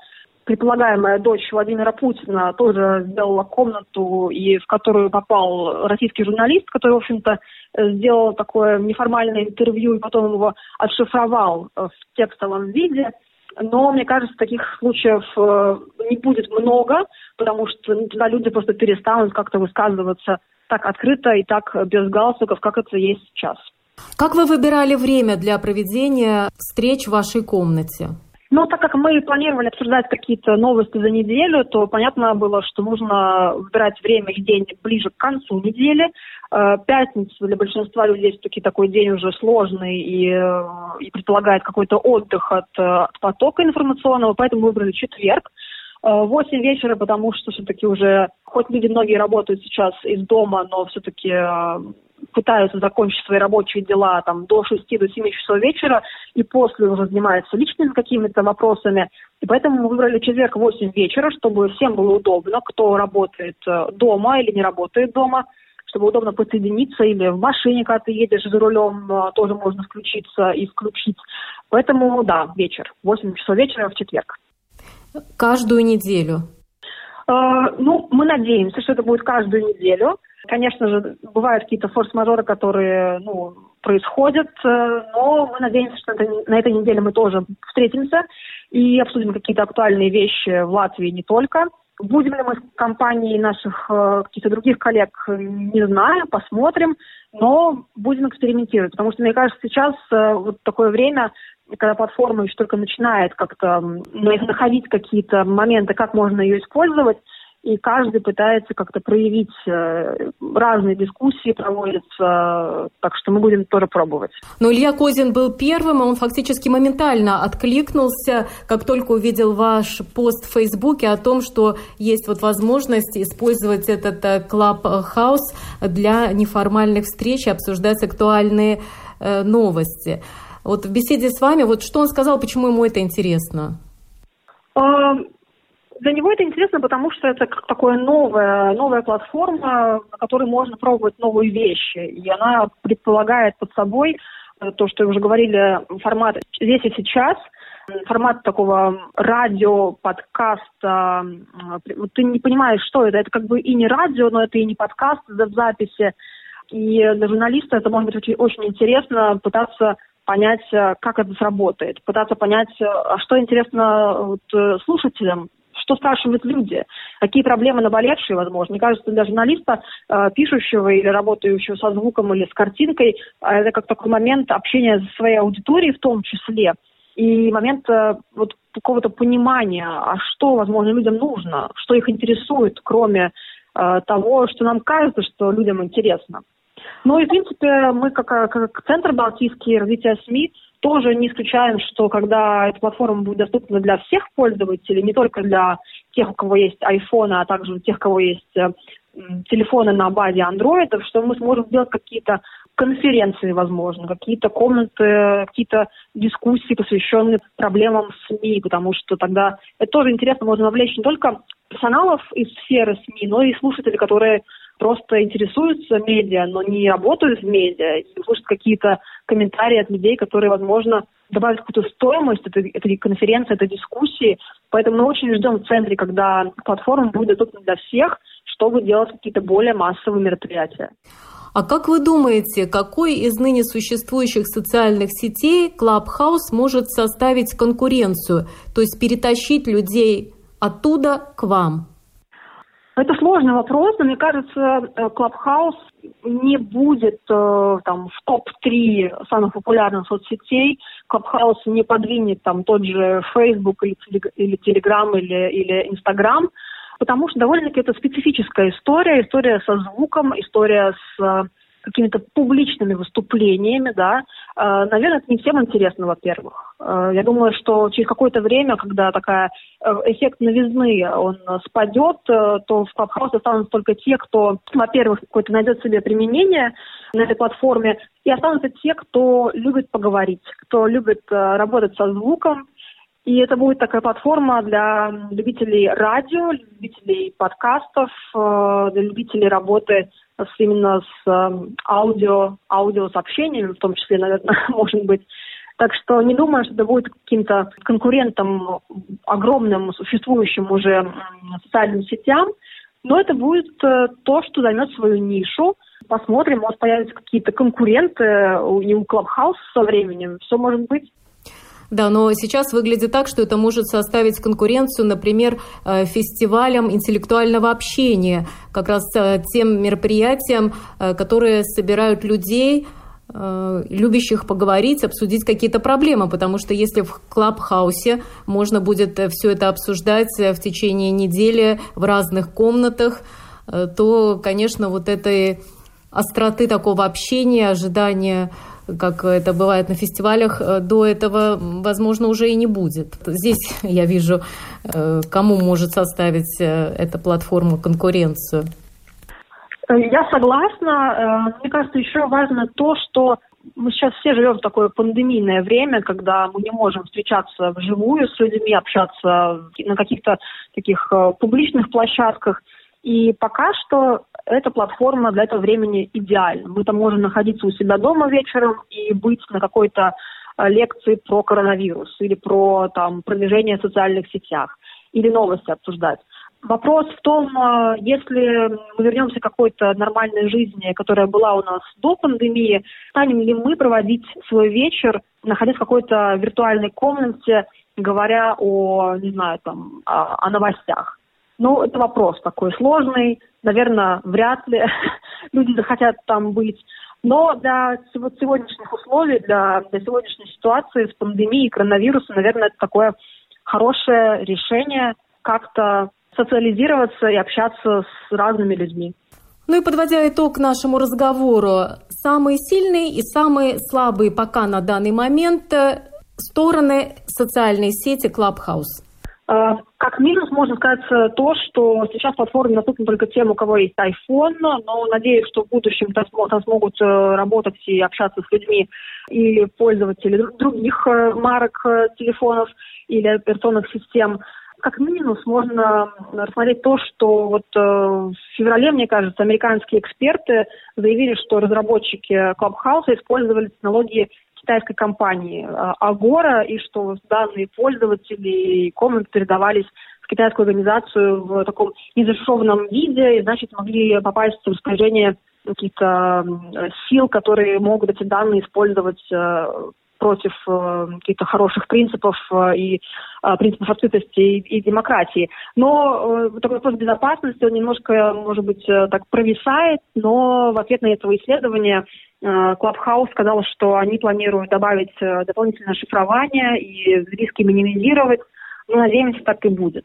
Speaker 5: предполагаемая дочь Владимира Путина тоже сделала комнату, и в которую попал российский журналист, который, в общем-то, сделал такое неформальное интервью и потом его отшифровал в текстовом виде. Но, мне кажется, таких случаев э, не будет много, потому что тогда люди просто перестанут как-то высказываться так открыто и так без галстуков, как это есть сейчас.
Speaker 1: Как вы выбирали время для проведения встреч в вашей комнате?
Speaker 5: Ну, так как мы планировали обсуждать какие-то новости за неделю, то понятно было, что нужно выбирать время и день ближе к концу недели. Э, пятница для большинства людей все-таки такой день уже сложный и, э, и предполагает какой-то отдых от, э, от потока информационного, поэтому выбрали четверг. 8 вечера, потому что все-таки уже, хоть люди многие работают сейчас из дома, но все-таки пытаются закончить свои рабочие дела там, до 6 до 7 часов вечера, и после уже занимаются личными какими-то вопросами. И поэтому мы выбрали четверг 8 вечера, чтобы всем было удобно, кто работает э, дома или не работает дома, чтобы удобно подсоединиться, или в машине, когда ты едешь за рулем, э, тоже можно включиться и включить. Поэтому, да, вечер, 8 часов вечера в четверг.
Speaker 1: Каждую неделю?
Speaker 5: Э, ну, мы надеемся, что это будет каждую неделю. Конечно же, бывают какие-то форс-мажоры, которые ну, происходят, э, но мы надеемся, что на этой неделе мы тоже встретимся и обсудим какие-то актуальные вещи в Латвии не только. Будем ли мы с компанией наших э, каких-то других коллег, не знаю, посмотрим, но будем экспериментировать, потому что, мне кажется, сейчас э, вот такое время, когда платформа еще только начинает как-то находить какие-то моменты, как можно ее использовать, и каждый пытается как-то проявить э, разные дискуссии проводятся, так что мы будем тоже пробовать.
Speaker 1: Но Илья Козин был первым, он фактически моментально откликнулся, как только увидел ваш пост в Фейсбуке о том, что есть вот возможность использовать этот Clubhouse для неформальных встреч и обсуждать актуальные э, новости. Вот в беседе с вами, вот что он сказал, почему ему это интересно?
Speaker 5: Для него это интересно, потому что это как такая новая, новая платформа, на которой можно пробовать новые вещи. И она предполагает под собой э, то, что уже говорили, формат здесь и сейчас, формат такого радио, подкаста. Ты не понимаешь, что это. Это как бы и не радио, но это и не подкаст в записи. И для журналиста это может быть очень, очень интересно пытаться понять, э, как это сработает, пытаться понять, э, а что интересно вот, слушателям, что спрашивают люди, какие проблемы наболевшие, возможно. Мне кажется, для журналиста, э, пишущего или работающего со звуком или с картинкой, э, это как такой момент общения со своей аудиторией в том числе. И момент э, вот какого-то понимания, а что, возможно, людям нужно, что их интересует, кроме того, что нам кажется, что людям интересно. Ну и, в принципе, мы как, как Центр Балтийский развития СМИ тоже не исключаем, что когда эта платформа будет доступна для всех пользователей, не только для тех, у кого есть iPhone, а также у тех, у кого есть э, телефоны на базе Android, что мы сможем сделать какие-то конференции, возможно, какие-то комнаты, какие-то дискуссии, посвященные проблемам СМИ, потому что тогда это тоже интересно, можно вовлечь не только персоналов из сферы СМИ, но и слушателей, которые просто интересуются медиа, но не работают в медиа, и слушают какие-то комментарии от людей, которые, возможно, добавят какую-то стоимость этой, этой конференции, этой дискуссии. Поэтому мы очень ждем в центре, когда платформа будет доступна для всех, чтобы делать какие-то более массовые мероприятия.
Speaker 1: А как вы думаете, какой из ныне существующих социальных сетей Clubhouse может составить конкуренцию, то есть перетащить людей оттуда к вам?
Speaker 5: Это сложный вопрос, но мне кажется, Clubhouse не будет э, там в топ-3 самых популярных соцсетей. Clubhouse не подвинет там тот же Facebook или, или Telegram или, или Instagram, потому что довольно-таки это специфическая история, история со звуком, история с какими-то публичными выступлениями, да, э, наверное, это не всем интересно, во-первых. Э, я думаю, что через какое-то время, когда такая э, эффект новизны, он спадет, то в Clubhouse останутся только те, кто, во-первых, какое-то найдет себе применение на этой платформе, и останутся те, кто любит поговорить, кто любит работать со звуком, и это будет такая платформа для любителей радио, любителей подкастов, для любителей работы с, именно с э, аудио, аудиосообщениями, в том числе, наверное, может быть. Так что не думаю, что это будет каким-то конкурентом огромным, существующим уже социальным сетям, но это будет э, то, что займет свою нишу. Посмотрим, может появятся какие-то конкуренты у Clubhouse со временем. Все может быть.
Speaker 1: Да, но сейчас выглядит так, что это может составить конкуренцию, например, э, фестивалям интеллектуального общения, как раз э, тем мероприятиям, которые собирают людей, любящих поговорить, обсудить какие-то проблемы, потому что если в Клабхаусе можно будет все это обсуждать в течение недели в разных комнатах, то, конечно, вот этой остроты такого общения, ожидания как это бывает на фестивалях, до этого, возможно, уже и не будет. Здесь я вижу, кому может составить эта платформа конкуренцию.
Speaker 5: Я согласна. Мне кажется, еще важно то, что мы сейчас все живем в такое пандемийное время, когда мы не можем встречаться вживую с людьми, общаться на каких-то таких публичных площадках. И пока что эта платформа для этого времени идеальна. Мы там можем находиться у себя дома вечером и быть на какой-то э, лекции про коронавирус или про там, продвижение в социальных сетях или новости обсуждать. Вопрос в том, э, если мы вернемся к какой-то нормальной жизни, которая была у нас до пандемии, станем ли мы проводить свой вечер, находясь в какой-то виртуальной комнате, говоря о, не знаю, там, о, о новостях. Ну, это вопрос такой сложный. Наверное, вряд ли люди захотят там быть. Но для сегодняшних условий, для, для сегодняшней ситуации с пандемией коронавируса, наверное, это такое хорошее решение как-то социализироваться и общаться с разными людьми.
Speaker 1: Ну и подводя итог нашему разговору, самые сильные и самые слабые пока на данный момент стороны социальной сети Clubhouse.
Speaker 5: Э, как минус можно сказать э, то, что сейчас платформа доступна только тем, у кого есть iPhone, но надеюсь, что в будущем там, смогут э, работать и общаться с людьми и пользователи других марок телефонов или операционных систем. Как минус можно рассмотреть то, что вот в феврале, мне кажется, американские эксперты заявили, что разработчики Clubhouse использовали технологии китайской компании а, Агора, и что данные пользователей комнат передавались в китайскую организацию в таком незашифрованном виде, и, значит, могли попасть в распоряжение каких-то сил, которые могут эти данные использовать э, против э, каких-то хороших принципов э, и э, принципов открытости и, и демократии. Но э, такой вопрос безопасности, он немножко, может быть, э, так провисает, но в ответ на это исследование Clubhouse сказал, что они планируют добавить э, дополнительное шифрование и риски минимизировать. Мы надеемся, так и будет.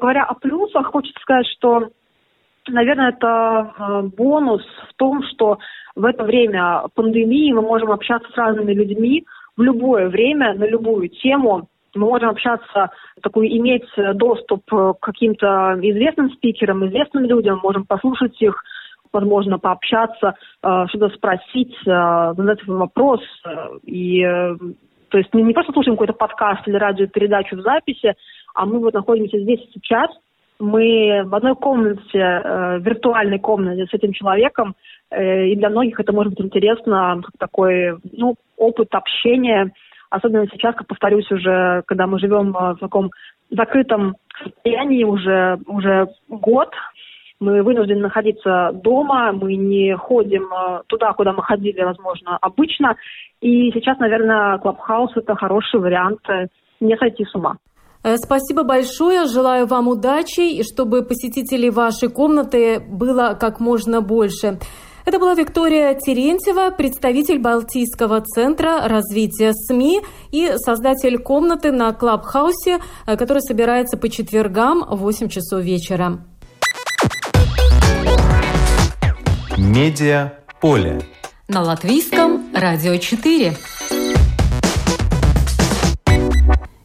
Speaker 5: Говоря о плюсах, хочется сказать, что, наверное, это э, бонус в том, что в это время пандемии мы можем общаться с разными людьми в любое время, на любую тему. Мы можем общаться, такой, иметь доступ к каким-то известным спикерам, известным людям, можем послушать их, возможно, пообщаться, э, что-то спросить, э, задать вопрос. Э, и, то есть мы не просто слушаем какой-то подкаст или радиопередачу в записи, а мы вот находимся здесь сейчас, мы в одной комнате, виртуальной комнате с этим человеком, и для многих это может быть интересно, как такой, ну, опыт общения, особенно сейчас, как повторюсь, уже, когда мы живем в таком закрытом состоянии уже, уже год, мы вынуждены находиться дома, мы не ходим э, туда, куда мы ходили, возможно, обычно. И сейчас, наверное, Клабхаус – это хороший вариант э, не сойти с ума.
Speaker 1: Э, спасибо большое. Желаю вам удачи и чтобы посетителей вашей комнаты было как можно больше. Это была Виктория Терентьева, представитель Балтийского центра развития СМИ и создатель комнаты на Клабхаусе, который собирается по четвергам в 8 часов вечера.
Speaker 2: Медиа поле.
Speaker 1: На латвийском радио 4.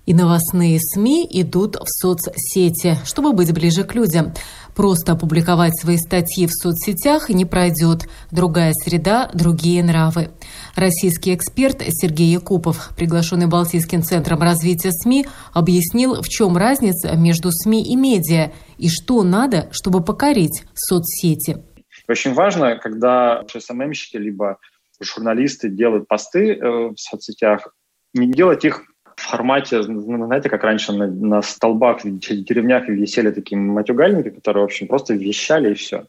Speaker 1: И новостные СМИ идут в соцсети, чтобы быть ближе к людям. Просто опубликовать свои статьи в соцсетях не пройдет. Другая среда, другие нравы. Российский эксперт Сергей Якупов, приглашенный Балтийским центром развития СМИ, объяснил, в чем разница между СМИ и медиа и что надо, чтобы покорить соцсети.
Speaker 6: Очень важно, когда СММщики либо журналисты делают посты э, в соцсетях, не делать их в формате, ну, знаете, как раньше на, на столбах в деревнях висели такие матюгальники, которые, в общем, просто вещали и все.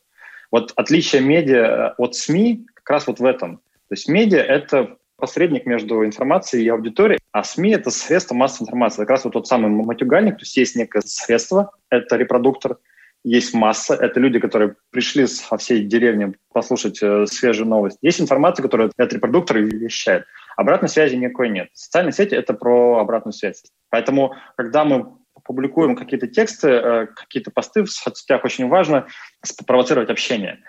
Speaker 6: Вот отличие медиа от СМИ как раз вот в этом. То есть медиа — это посредник между информацией и аудиторией, а СМИ — это средство массовой информации. Как раз вот тот самый матюгальник, то есть есть некое средство, это репродуктор, есть масса, это люди, которые пришли со всей деревни послушать э, свежую новость. Есть информация, которую этот репродуктор вещает. Обратной связи никакой нет. Социальные сети — это про обратную связь. Поэтому, когда мы публикуем какие-то тексты, э, какие-то посты в соцсетях, очень важно спровоцировать общение.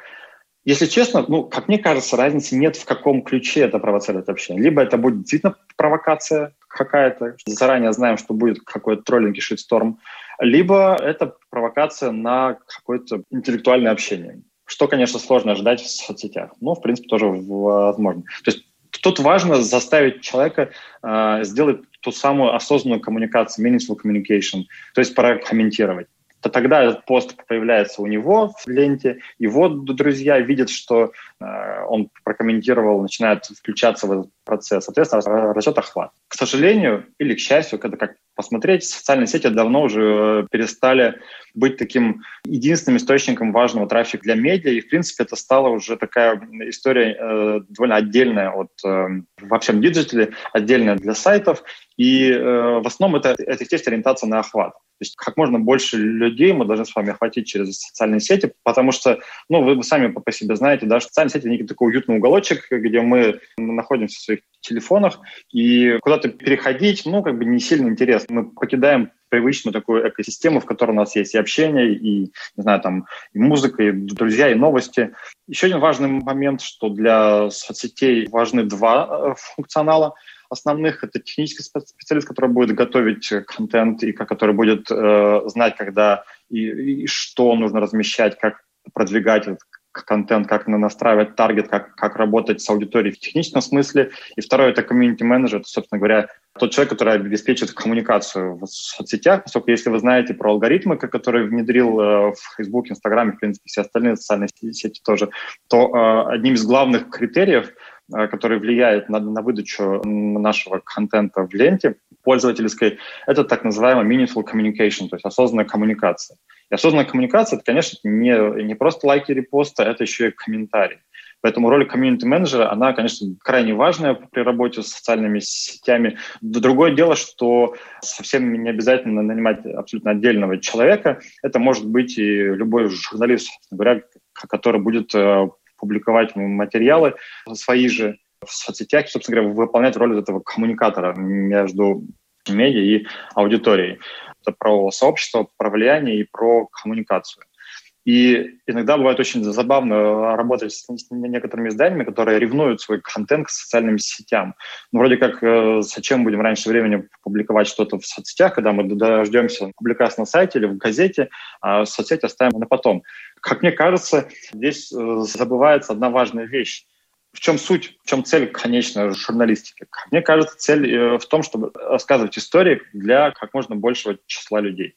Speaker 6: Если честно, ну, как мне кажется, разницы нет, в каком ключе это провоцирует общение. Либо это будет действительно провокация какая-то, заранее знаем, что будет какой-то троллинг и шитсторм, либо это провокация на какое-то интеллектуальное общение. Что, конечно, сложно ожидать в соцсетях, но, в принципе, тоже возможно. То есть Тут важно заставить человека э, сделать ту самую осознанную коммуникацию, meaningful communication, то есть прокомментировать то тогда этот пост появляется у него в ленте, его друзья видят, что э, он прокомментировал, начинает включаться в этот процесс. Соответственно, растет охват. К сожалению или к счастью, когда как посмотреть, социальные сети давно уже перестали быть таким единственным источником важного трафика для медиа, и, в принципе, это стала уже такая история э, довольно отдельная от э, во всем диджитале, отдельная для сайтов, и э, в основном это, это есть ориентация на охват. То есть как можно больше людей мы должны с вами охватить через социальные сети, потому что, ну, вы, сами по себе знаете, да, что социальные сети — некий такой уютный уголочек, где мы находимся в своих телефонах, и куда-то переходить, ну, как бы не сильно интересно. Мы покидаем привычную такую экосистему, в которой у нас есть и общение, и, не знаю, там, и музыка, и друзья, и новости. Еще один важный момент, что для соцсетей важны два э, функционала основных. Это технический специалист, который будет готовить контент и который будет э, знать, когда и, и что нужно размещать, как продвигать этот контент, как настраивать таргет, как, как работать с аудиторией в техническом смысле. И второе — это комьюнити-менеджер, это, собственно говоря, тот человек, который обеспечит коммуникацию в соцсетях, поскольку если вы знаете про алгоритмы, которые внедрил э, в Facebook, Instagram, в принципе, все остальные социальные сети тоже, то э, одним из главных критериев, э, который влияет на, на выдачу нашего контента в ленте пользовательской, это так называемая meaningful communication, то есть осознанная коммуникация. И осознанная коммуникация, это, конечно, не, не просто лайки, репосты, это еще и комментарии. Поэтому роль комьюнити-менеджера, она, конечно, крайне важная при работе с социальными сетями. Другое дело, что совсем не обязательно нанимать абсолютно отдельного человека. Это может быть и любой журналист, говоря, который будет э, публиковать материалы свои же в соцсетях, собственно говоря, выполнять роль этого коммуникатора между медиа и аудиторией. Это про сообщество, про влияние и про коммуникацию. И иногда бывает очень забавно работать с некоторыми изданиями, которые ревнуют свой контент к социальным сетям. Ну, вроде как, э, зачем будем раньше времени публиковать что-то в соцсетях, когда мы дождемся публикации на сайте или в газете, а соцсети оставим на потом. Как мне кажется, здесь э, забывается одна важная вещь. В чем суть, в чем цель, конечно, журналистики? Мне кажется, цель э, в том, чтобы рассказывать истории для как можно большего числа людей.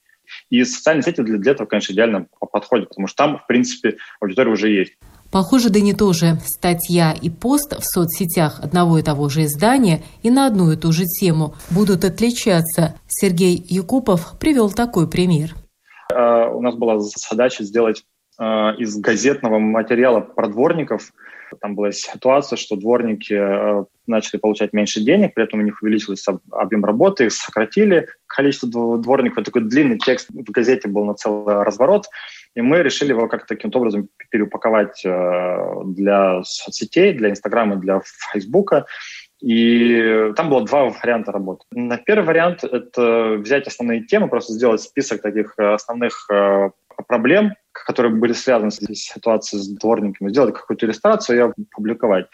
Speaker 6: И социальные сети для, для этого, конечно, идеально подходят, потому что там, в принципе, аудитория уже есть.
Speaker 1: Похоже, да не тоже. Статья и пост в соцсетях одного и того же издания и на одну и ту же тему будут отличаться. Сергей Якупов привел такой пример.
Speaker 6: Uh, у нас была задача сделать uh, из газетного материала про дворников там была ситуация, что дворники э, начали получать меньше денег, при этом у них увеличился объем работы, их сократили количество дворников. Такой длинный текст в газете был на целый разворот, и мы решили его как-то таким образом переупаковать э, для соцсетей, для Инстаграма, для Фейсбука. И там было два варианта работы. На первый вариант — это взять основные темы, просто сделать список таких э, основных проблем, которые были связаны с ситуацией с дворниками, сделать какую-то иллюстрацию и ее публиковать.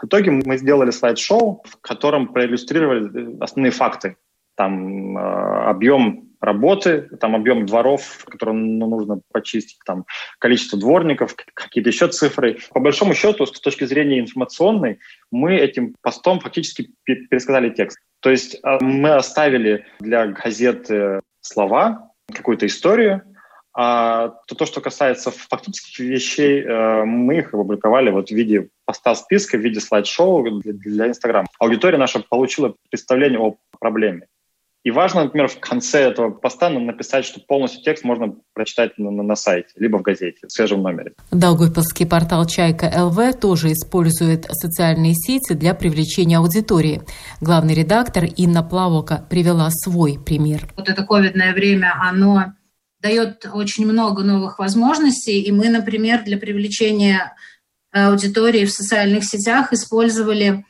Speaker 6: В итоге мы сделали слайд-шоу, в котором проиллюстрировали основные факты. Там э, объем работы, там объем дворов, которые ну, нужно почистить, там количество дворников, какие-то еще цифры. По большому счету, с точки зрения информационной, мы этим постом фактически пересказали текст. То есть э, мы оставили для газеты слова, какую-то историю, А то, то, что касается фактических вещей, э, мы их опубликовали вот в виде поста списка, в виде слайд-шоу для Инстаграма. Аудитория наша получила представление о проблеме. И важно, например, в конце этого поста написать, что полностью текст можно прочитать на, на, на сайте, либо в газете, в свежем номере.
Speaker 1: Даугавпилский портал «Чайка ЛВ» тоже использует социальные сети для привлечения аудитории. Главный редактор Инна Плавока привела свой пример.
Speaker 7: Вот это ковидное время, оно дает очень много новых возможностей, и мы, например, для привлечения аудитории в социальных сетях использовали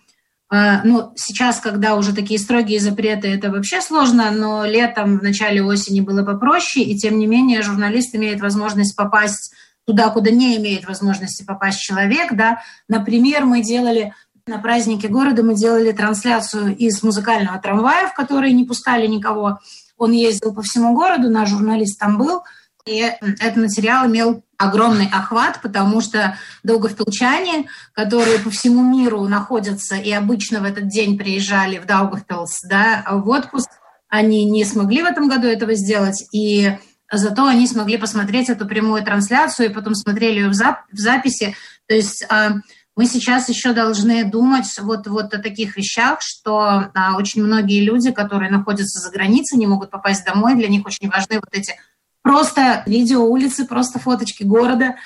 Speaker 7: а, ну, сейчас, когда уже такие строгие запреты, это вообще сложно, но летом, в начале осени было попроще, и тем не менее журналист имеет возможность попасть туда, куда не имеет возможности попасть человек, да. Например, мы делали на празднике города, мы делали трансляцию из музыкального трамвая, в который не пускали никого. Он ездил по всему городу, наш журналист там был, и этот материал имел огромный охват, потому что даугавпилчане, которые по всему миру находятся и обычно в этот день приезжали в Даугавпилс да, в отпуск, они не смогли в этом году этого сделать, и зато они смогли посмотреть эту прямую трансляцию и потом смотрели ее в, зап- в записи. То есть а, мы сейчас еще должны думать вот, вот о таких вещах, что а, очень многие люди, которые находятся за границей, не могут попасть домой, для них очень важны вот эти просто видео улицы, просто фоточки города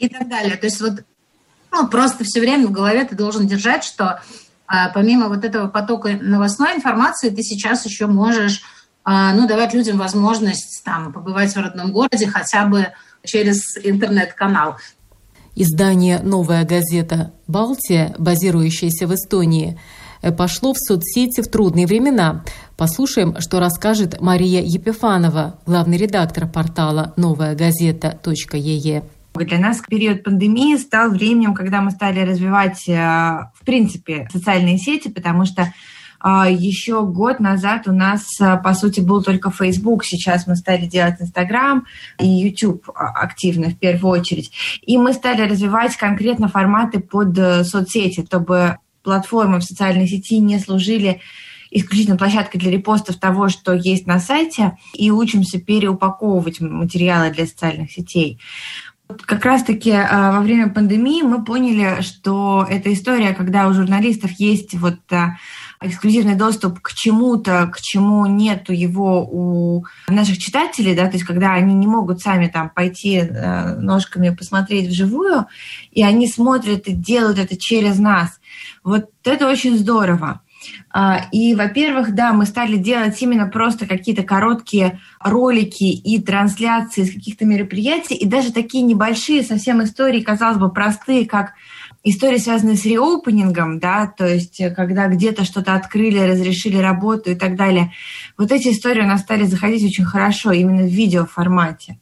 Speaker 7: и так далее. То есть вот ну, просто все время в голове ты должен держать, что а, помимо вот этого потока новостной информации, ты сейчас еще можешь а, ну, давать людям возможность там, побывать в родном городе хотя бы через интернет-канал.
Speaker 1: Издание «Новая газета Балтия», базирующееся в Эстонии, Э, пошло в соцсети в трудные времена. Послушаем, что расскажет Мария Епифанова, главный редактор портала «Новая газета.ее».
Speaker 8: Для нас период пандемии стал временем, когда мы стали развивать, э, в принципе, социальные сети, потому что еще год назад у нас, по сути, был только Facebook. Сейчас мы стали делать Instagram и YouTube активно в первую очередь. И мы стали развивать конкретно форматы под соцсети, чтобы платформы в социальной сети не служили исключительно площадкой для репостов того, что есть на сайте, и учимся переупаковывать материалы для социальных сетей. Как раз-таки а, во время пандемии мы поняли, что эта история, когда у журналистов есть вот а, эксклюзивный доступ к чему-то, к чему нету его у наших читателей, да, то есть когда они не могут сами там пойти а, ножками посмотреть вживую, и они смотрят и делают это через нас. Вот это очень здорово. А, и, во-первых, да, мы стали делать именно просто какие-то короткие ролики и трансляции из каких-то мероприятий, и даже такие небольшие совсем истории, казалось бы, простые, как истории, связанные с реопенингом, да, то есть э, когда где-то что-то открыли, разрешили работу и так далее. Вот эти истории у нас стали заходить очень хорошо именно в видеоформате.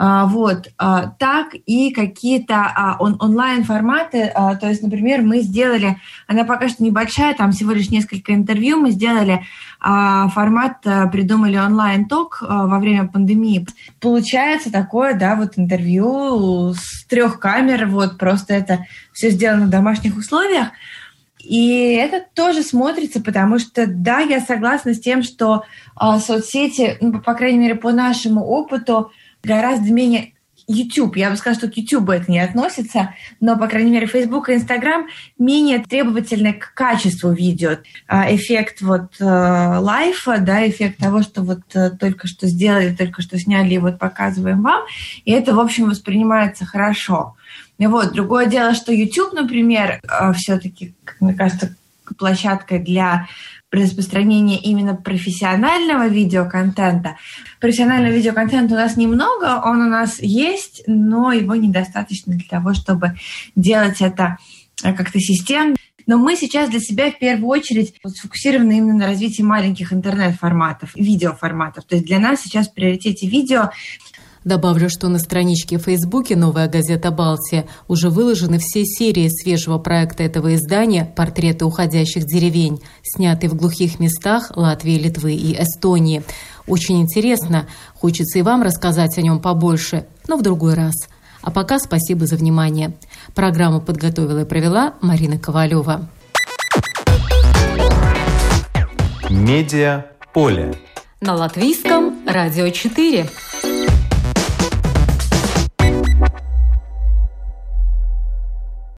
Speaker 8: А, вот, а, так и какие-то а, он, онлайн-форматы, то есть, например, мы сделали, она пока что небольшая, там всего лишь несколько интервью, мы сделали формат, придумали онлайн-ток во время пандемии. Получается такое, да, вот интервью с трех камер, вот просто это все сделано в домашних условиях, и это тоже смотрится, потому что, да, я согласна с тем, что э, соцсети, ну, по крайней мере, по нашему опыту, гораздо менее YouTube, я бы сказала, что к YouTube это не относится, но, по крайней мере, Facebook и Instagram менее требовательны к качеству видео. А, эффект вот э, лайфа, да, эффект того, что вот э, только что сделали, только что сняли и вот показываем вам, и это, в общем, воспринимается хорошо. И вот, другое дело, что YouTube, например, э, все-таки, мне кажется, площадкой для распространения именно профессионального видеоконтента. Профессионального видеоконтента у нас немного, он у нас есть, но его недостаточно для того, чтобы делать это э, как-то системно. Но мы сейчас для себя в первую очередь сфокусированы именно на развитии маленьких интернет-форматов, видеоформатов. То есть для нас сейчас в приоритете видео
Speaker 1: Добавлю, что на страничке в Фейсбуке «Новая газета Балтия» уже выложены все серии свежего проекта этого издания «Портреты уходящих деревень», снятые в глухих местах Латвии, Литвы и Эстонии. Очень интересно. Хочется и вам рассказать о нем побольше, но в другой раз. А пока спасибо за внимание. Программу подготовила и провела Марина Ковалева.
Speaker 2: Медиа поле.
Speaker 1: На латвийском радио 4.